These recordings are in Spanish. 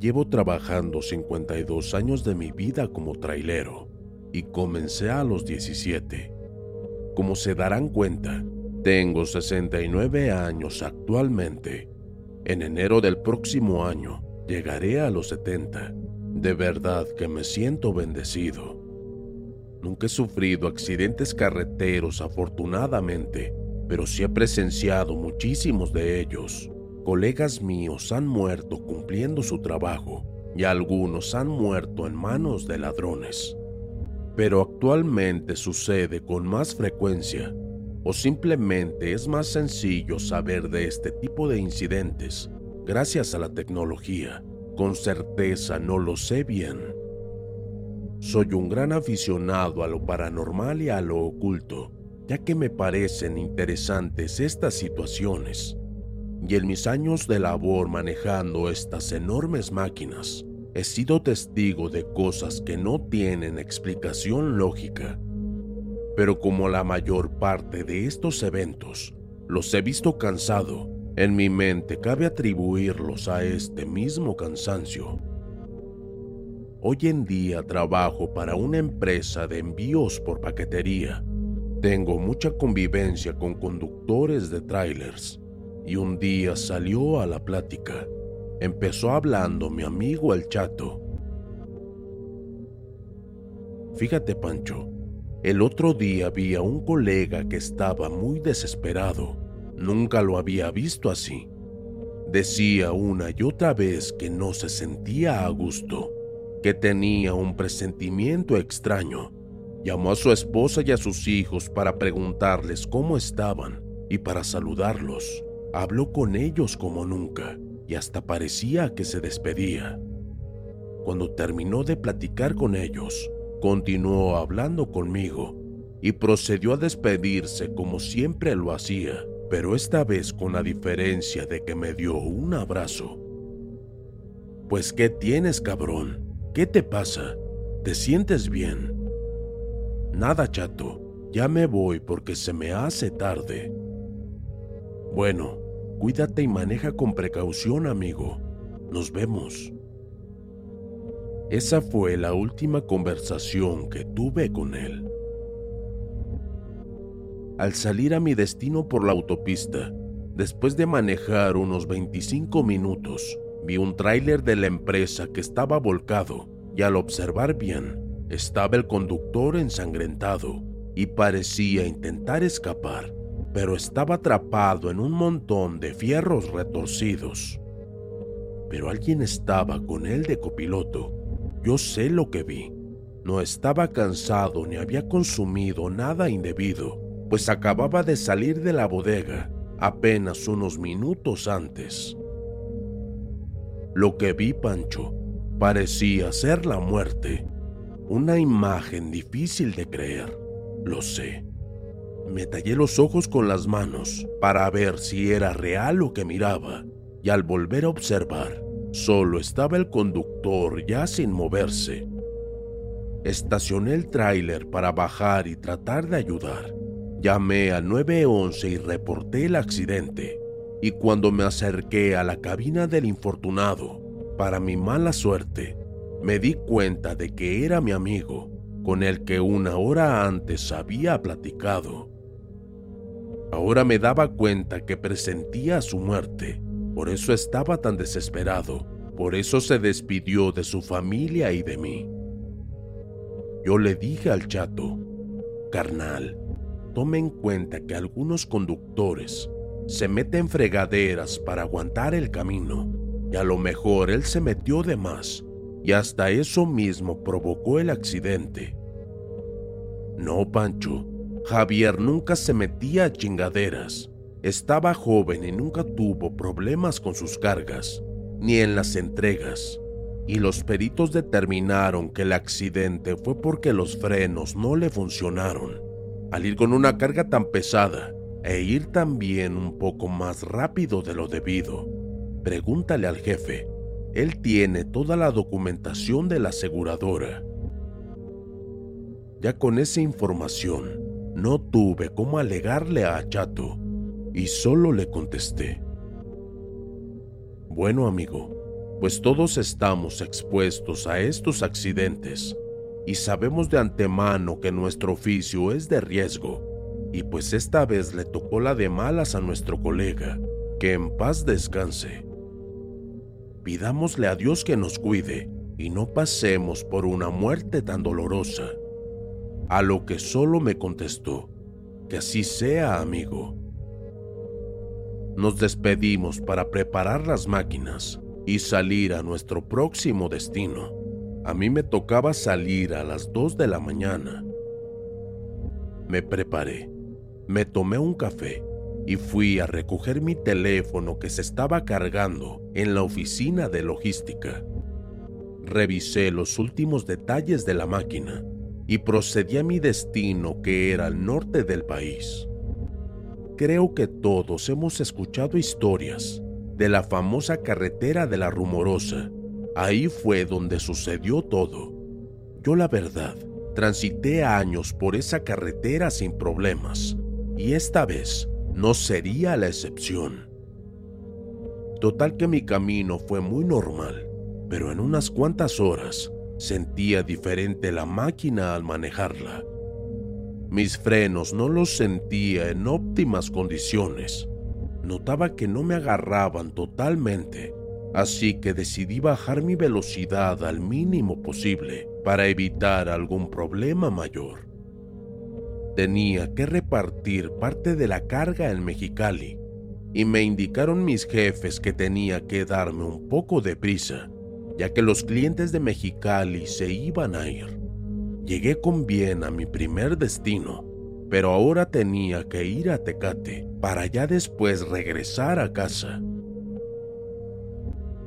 Llevo trabajando 52 años de mi vida como trailero y comencé a los 17. Como se darán cuenta, tengo 69 años actualmente. En enero del próximo año llegaré a los 70. De verdad que me siento bendecido. Nunca he sufrido accidentes carreteros afortunadamente, pero sí he presenciado muchísimos de ellos. Colegas míos han muerto cumpliendo su trabajo y algunos han muerto en manos de ladrones. Pero actualmente sucede con más frecuencia o simplemente es más sencillo saber de este tipo de incidentes gracias a la tecnología. Con certeza no lo sé bien. Soy un gran aficionado a lo paranormal y a lo oculto, ya que me parecen interesantes estas situaciones. Y en mis años de labor manejando estas enormes máquinas, he sido testigo de cosas que no tienen explicación lógica. Pero como la mayor parte de estos eventos los he visto cansado, en mi mente cabe atribuirlos a este mismo cansancio. Hoy en día trabajo para una empresa de envíos por paquetería. Tengo mucha convivencia con conductores de trailers y un día salió a la plática. Empezó hablando mi amigo el chato. Fíjate Pancho, el otro día vi a un colega que estaba muy desesperado. Nunca lo había visto así. Decía una y otra vez que no se sentía a gusto, que tenía un presentimiento extraño. Llamó a su esposa y a sus hijos para preguntarles cómo estaban y para saludarlos. Habló con ellos como nunca y hasta parecía que se despedía. Cuando terminó de platicar con ellos, continuó hablando conmigo y procedió a despedirse como siempre lo hacía, pero esta vez con la diferencia de que me dio un abrazo. Pues ¿qué tienes, cabrón? ¿Qué te pasa? ¿Te sientes bien? Nada, chato, ya me voy porque se me hace tarde. Bueno, cuídate y maneja con precaución, amigo. Nos vemos. Esa fue la última conversación que tuve con él. Al salir a mi destino por la autopista, después de manejar unos 25 minutos, vi un tráiler de la empresa que estaba volcado y al observar bien, estaba el conductor ensangrentado y parecía intentar escapar, pero estaba atrapado en un montón de fierros retorcidos. Pero alguien estaba con él de copiloto. Yo sé lo que vi. No estaba cansado ni había consumido nada indebido, pues acababa de salir de la bodega apenas unos minutos antes. Lo que vi, Pancho, parecía ser la muerte. Una imagen difícil de creer, lo sé. Me tallé los ojos con las manos para ver si era real lo que miraba y al volver a observar, solo estaba el conductor ya sin moverse. Estacioné el tráiler para bajar y tratar de ayudar. Llamé al 911 y reporté el accidente. Y cuando me acerqué a la cabina del infortunado, para mi mala suerte, me di cuenta de que era mi amigo, con el que una hora antes había platicado. Ahora me daba cuenta que presentía su muerte, por eso estaba tan desesperado, por eso se despidió de su familia y de mí. Yo le dije al chato, carnal, tome en cuenta que algunos conductores se meten fregaderas para aguantar el camino, y a lo mejor él se metió de más, y hasta eso mismo provocó el accidente. No, Pancho, Javier nunca se metía a chingaderas. Estaba joven y nunca tuvo problemas con sus cargas, ni en las entregas. Y los peritos determinaron que el accidente fue porque los frenos no le funcionaron. Al ir con una carga tan pesada e ir también un poco más rápido de lo debido, pregúntale al jefe. Él tiene toda la documentación de la aseguradora. Ya con esa información, no tuve cómo alegarle a Chato y solo le contesté. Bueno amigo, pues todos estamos expuestos a estos accidentes y sabemos de antemano que nuestro oficio es de riesgo y pues esta vez le tocó la de malas a nuestro colega, que en paz descanse. Pidámosle a Dios que nos cuide y no pasemos por una muerte tan dolorosa. A lo que solo me contestó, que así sea, amigo. Nos despedimos para preparar las máquinas y salir a nuestro próximo destino. A mí me tocaba salir a las 2 de la mañana. Me preparé, me tomé un café y fui a recoger mi teléfono que se estaba cargando en la oficina de logística. Revisé los últimos detalles de la máquina y procedí a mi destino que era al norte del país. Creo que todos hemos escuchado historias de la famosa carretera de la Rumorosa. Ahí fue donde sucedió todo. Yo la verdad, transité años por esa carretera sin problemas, y esta vez no sería la excepción. Total que mi camino fue muy normal, pero en unas cuantas horas Sentía diferente la máquina al manejarla. Mis frenos no los sentía en óptimas condiciones. Notaba que no me agarraban totalmente, así que decidí bajar mi velocidad al mínimo posible para evitar algún problema mayor. Tenía que repartir parte de la carga en Mexicali y me indicaron mis jefes que tenía que darme un poco de prisa ya que los clientes de Mexicali se iban a ir. Llegué con bien a mi primer destino, pero ahora tenía que ir a Tecate para ya después regresar a casa.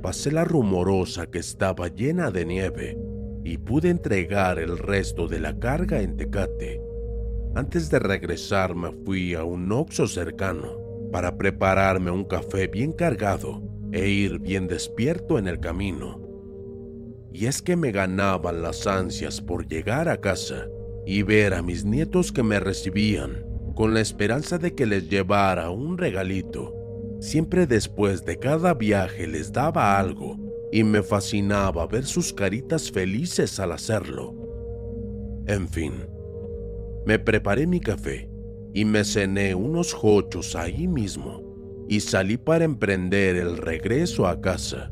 Pasé la rumorosa que estaba llena de nieve y pude entregar el resto de la carga en Tecate. Antes de regresar me fui a un oxo cercano para prepararme un café bien cargado e ir bien despierto en el camino y es que me ganaban las ansias por llegar a casa y ver a mis nietos que me recibían con la esperanza de que les llevara un regalito. Siempre después de cada viaje les daba algo y me fascinaba ver sus caritas felices al hacerlo. En fin, me preparé mi café y me cené unos jochos ahí mismo y salí para emprender el regreso a casa.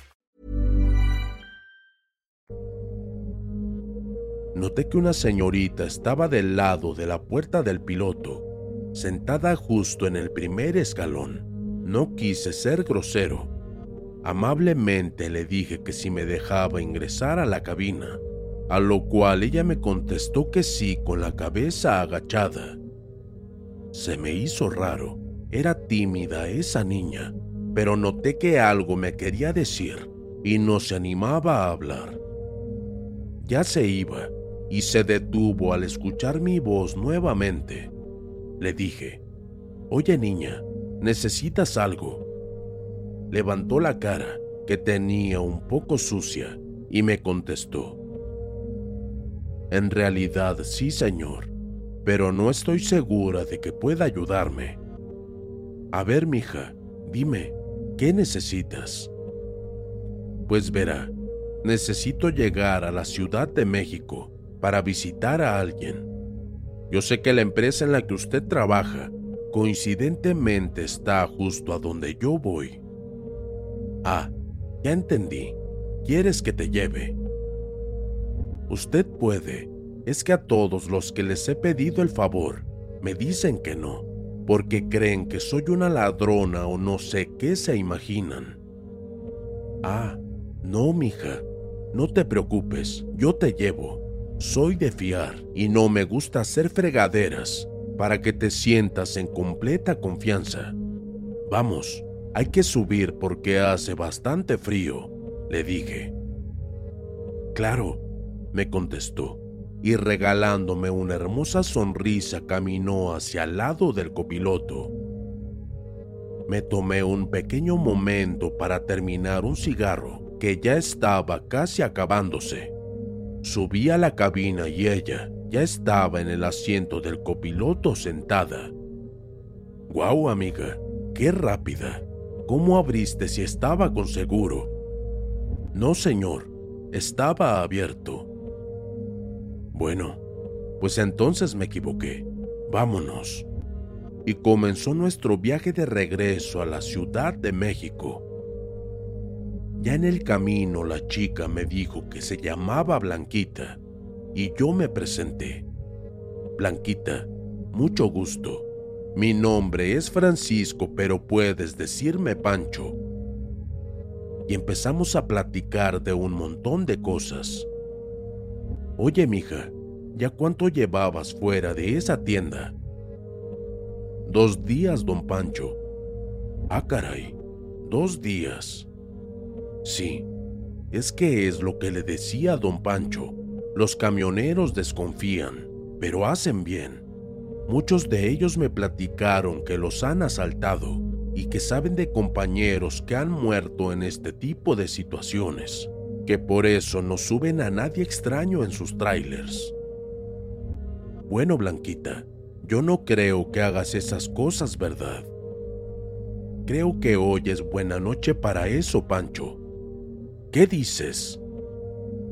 Noté que una señorita estaba del lado de la puerta del piloto, sentada justo en el primer escalón. No quise ser grosero. Amablemente le dije que si me dejaba ingresar a la cabina, a lo cual ella me contestó que sí con la cabeza agachada. Se me hizo raro. Era tímida esa niña, pero noté que algo me quería decir y no se animaba a hablar. Ya se iba y se detuvo al escuchar mi voz nuevamente. Le dije, Oye niña, ¿necesitas algo? Levantó la cara, que tenía un poco sucia, y me contestó, En realidad sí, señor, pero no estoy segura de que pueda ayudarme. A ver, mija, dime, ¿qué necesitas? Pues verá, necesito llegar a la Ciudad de México para visitar a alguien. Yo sé que la empresa en la que usted trabaja coincidentemente está justo a donde yo voy. Ah, ya entendí. ¿Quieres que te lleve? Usted puede. Es que a todos los que les he pedido el favor me dicen que no, porque creen que soy una ladrona o no sé qué se imaginan. Ah, no, mija, no te preocupes, yo te llevo. Soy de fiar y no me gusta hacer fregaderas para que te sientas en completa confianza. Vamos, hay que subir porque hace bastante frío, le dije. Claro, me contestó, y regalándome una hermosa sonrisa caminó hacia el lado del copiloto. Me tomé un pequeño momento para terminar un cigarro que ya estaba casi acabándose. Subí a la cabina y ella ya estaba en el asiento del copiloto sentada. ¡Guau, amiga! ¡Qué rápida! ¿Cómo abriste si estaba con seguro? No, señor, estaba abierto. Bueno, pues entonces me equivoqué. Vámonos. Y comenzó nuestro viaje de regreso a la Ciudad de México. Ya en el camino la chica me dijo que se llamaba Blanquita y yo me presenté. Blanquita, mucho gusto. Mi nombre es Francisco, pero puedes decirme Pancho. Y empezamos a platicar de un montón de cosas. Oye, mija, ¿ya cuánto llevabas fuera de esa tienda? Dos días, don Pancho. Ah, caray, dos días. Sí, es que es lo que le decía a don Pancho. Los camioneros desconfían, pero hacen bien. Muchos de ellos me platicaron que los han asaltado y que saben de compañeros que han muerto en este tipo de situaciones, que por eso no suben a nadie extraño en sus trailers. Bueno, Blanquita, yo no creo que hagas esas cosas, ¿verdad? Creo que hoy es buena noche para eso, Pancho. ¿Qué dices?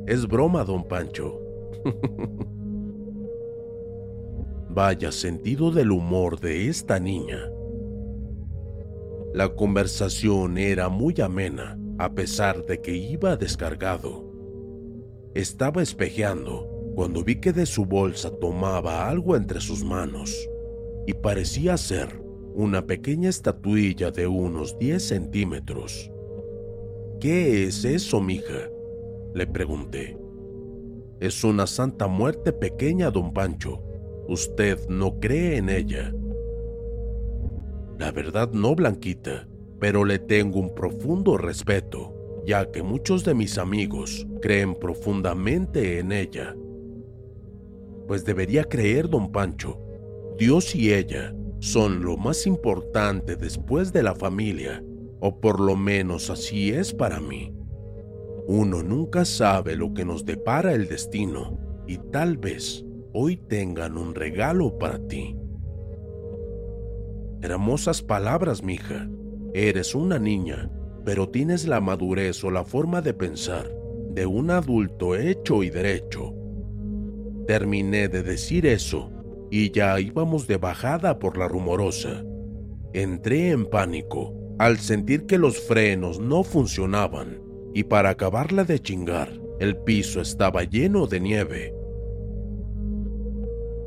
Es broma, don Pancho. Vaya sentido del humor de esta niña. La conversación era muy amena, a pesar de que iba descargado. Estaba espejeando cuando vi que de su bolsa tomaba algo entre sus manos y parecía ser una pequeña estatuilla de unos 10 centímetros. ¿Qué es eso, mija? Le pregunté. Es una santa muerte pequeña, don Pancho. Usted no cree en ella. La verdad no, Blanquita, pero le tengo un profundo respeto, ya que muchos de mis amigos creen profundamente en ella. Pues debería creer, don Pancho. Dios y ella son lo más importante después de la familia, o por lo menos así es para mí. Uno nunca sabe lo que nos depara el destino y tal vez hoy tengan un regalo para ti. Hermosas palabras, mija. Eres una niña, pero tienes la madurez o la forma de pensar de un adulto hecho y derecho. Terminé de decir eso y ya íbamos de bajada por la rumorosa. Entré en pánico al sentir que los frenos no funcionaban y para acabarla de chingar, el piso estaba lleno de nieve.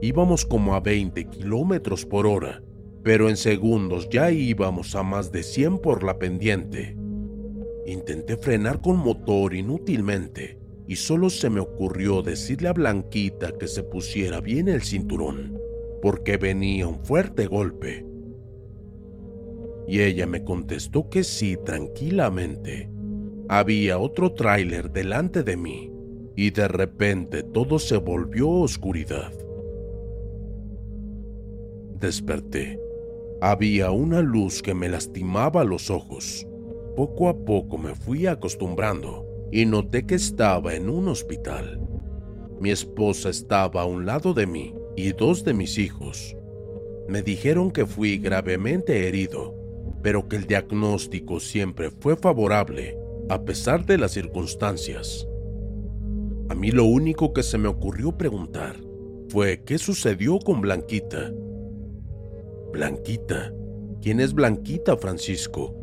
Íbamos como a 20 kilómetros por hora, pero en segundos ya íbamos a más de 100 por la pendiente. Intenté frenar con motor inútilmente y solo se me ocurrió decirle a Blanquita que se pusiera bien el cinturón, porque venía un fuerte golpe. Y ella me contestó que sí tranquilamente. Había otro tráiler delante de mí y de repente todo se volvió oscuridad. Desperté. Había una luz que me lastimaba los ojos. Poco a poco me fui acostumbrando y noté que estaba en un hospital. Mi esposa estaba a un lado de mí y dos de mis hijos. Me dijeron que fui gravemente herido, pero que el diagnóstico siempre fue favorable a pesar de las circunstancias. A mí lo único que se me ocurrió preguntar fue qué sucedió con Blanquita. Blanquita. ¿Quién es Blanquita, Francisco?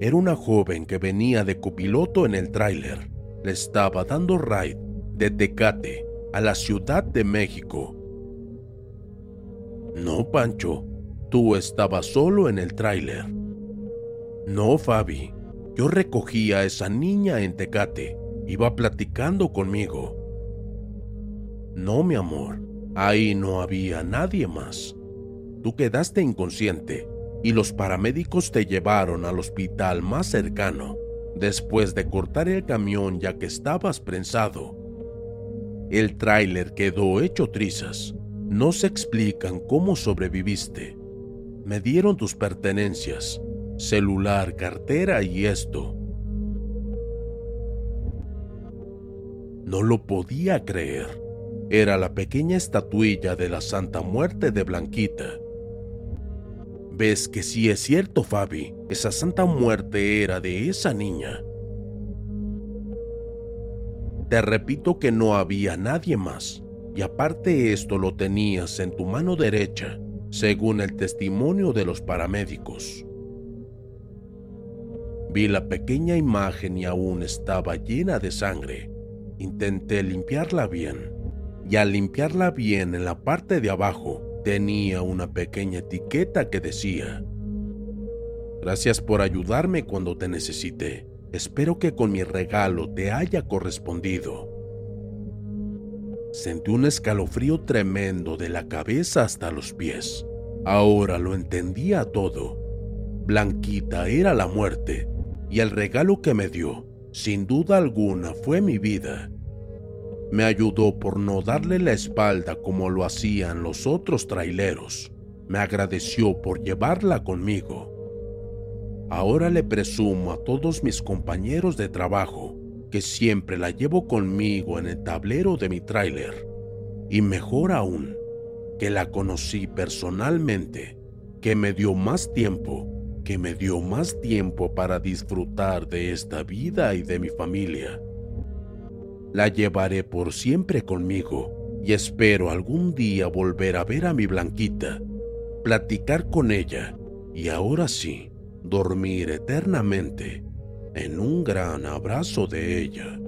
Era una joven que venía de copiloto en el tráiler. Le estaba dando ride de Tecate a la Ciudad de México. No, Pancho, tú estabas solo en el tráiler. No, Fabi, yo recogí a esa niña en Tecate. Iba platicando conmigo. No, mi amor, ahí no había nadie más. Tú quedaste inconsciente y los paramédicos te llevaron al hospital más cercano después de cortar el camión ya que estabas prensado. El tráiler quedó hecho trizas. No se explican cómo sobreviviste. Me dieron tus pertenencias, celular, cartera y esto. No lo podía creer. Era la pequeña estatuilla de la Santa Muerte de Blanquita Ves que sí es cierto, Fabi, esa santa muerte era de esa niña. Te repito que no había nadie más, y aparte esto lo tenías en tu mano derecha, según el testimonio de los paramédicos. Vi la pequeña imagen y aún estaba llena de sangre. Intenté limpiarla bien, y al limpiarla bien en la parte de abajo, tenía una pequeña etiqueta que decía, Gracias por ayudarme cuando te necesité. Espero que con mi regalo te haya correspondido. Sentí un escalofrío tremendo de la cabeza hasta los pies. Ahora lo entendía todo. Blanquita era la muerte y el regalo que me dio, sin duda alguna, fue mi vida. Me ayudó por no darle la espalda como lo hacían los otros traileros. Me agradeció por llevarla conmigo. Ahora le presumo a todos mis compañeros de trabajo que siempre la llevo conmigo en el tablero de mi tráiler. Y mejor aún, que la conocí personalmente, que me dio más tiempo, que me dio más tiempo para disfrutar de esta vida y de mi familia. La llevaré por siempre conmigo y espero algún día volver a ver a mi Blanquita, platicar con ella y ahora sí, dormir eternamente en un gran abrazo de ella.